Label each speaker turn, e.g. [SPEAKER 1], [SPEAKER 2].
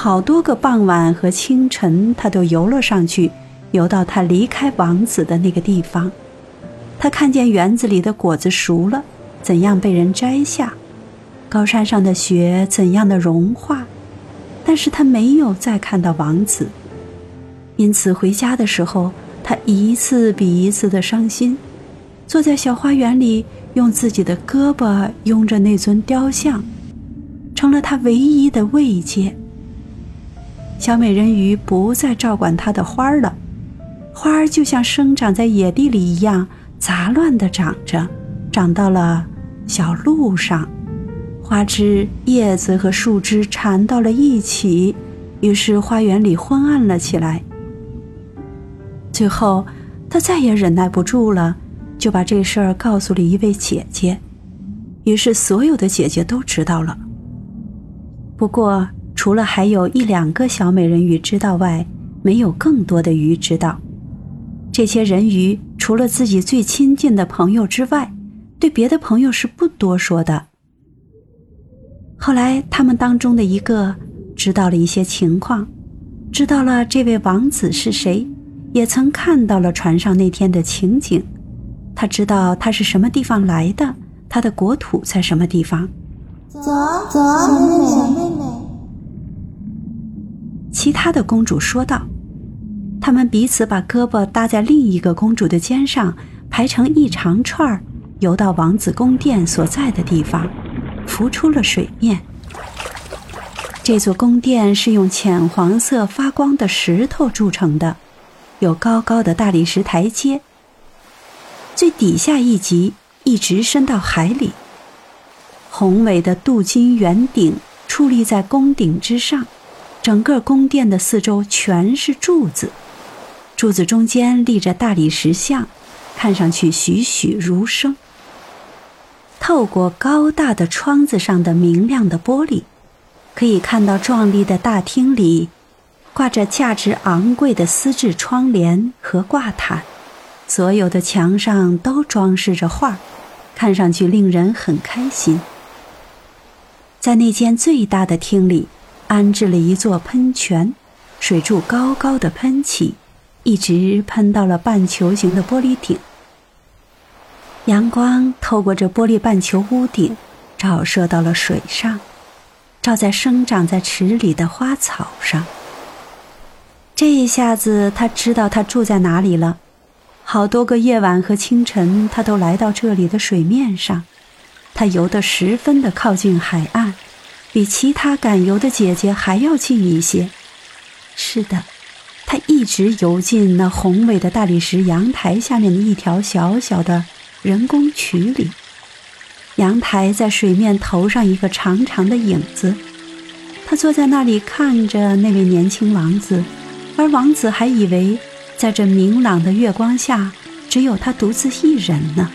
[SPEAKER 1] 好多个傍晚和清晨，他都游了上去，游到他离开王子的那个地方。他看见园子里的果子熟了，怎样被人摘下；高山上的雪怎样的融化。但是他没有再看到王子，因此回家的时候，他一次比一次的伤心，坐在小花园里，用自己的胳膊拥着那尊雕像，成了他唯一的慰藉。小美人鱼不再照管他的花儿了，花儿就像生长在野地里一样杂乱的长着，长到了小路上。花枝、叶子和树枝缠到了一起，于是花园里昏暗了起来。最后，他再也忍耐不住了，就把这事儿告诉了一位姐姐。于是，所有的姐姐都知道了。不过，除了还有一两个小美人鱼知道外，没有更多的鱼知道。这些人鱼除了自己最亲近的朋友之外，对别的朋友是不多说的。后来，他们当中的一个知道了一些情况，知道了这位王子是谁，也曾看到了船上那天的情景。他知道他是什么地方来的，他的国土在什么地方。
[SPEAKER 2] 走走，小妹妹，
[SPEAKER 1] 其他的公主说道：“他们彼此把胳膊搭在另一个公主的肩上，排成一长串，游到王子宫殿所在的地方。”浮出了水面。这座宫殿是用浅黄色发光的石头铸成的，有高高的大理石台阶。最底下一级一直伸到海里。宏伟的镀金圆顶矗立在宫顶之上，整个宫殿的四周全是柱子，柱子中间立着大理石像，看上去栩栩如生。透过高大的窗子上的明亮的玻璃，可以看到壮丽的大厅里挂着价值昂贵的丝质窗帘和挂毯，所有的墙上都装饰着画，看上去令人很开心。在那间最大的厅里，安置了一座喷泉，水柱高高的喷起，一直喷到了半球形的玻璃顶。阳光透过这玻璃半球屋顶，照射到了水上，照在生长在池里的花草上。这一下子，他知道他住在哪里了。好多个夜晚和清晨，他都来到这里的水面上。他游得十分的靠近海岸，比其他赶游的姐姐还要近一些。是的，他一直游进那宏伟的大理石阳台下面的一条小小的。人工渠里，阳台在水面投上一个长长的影子。他坐在那里看着那位年轻王子，而王子还以为在这明朗的月光下，只有他独自一人呢。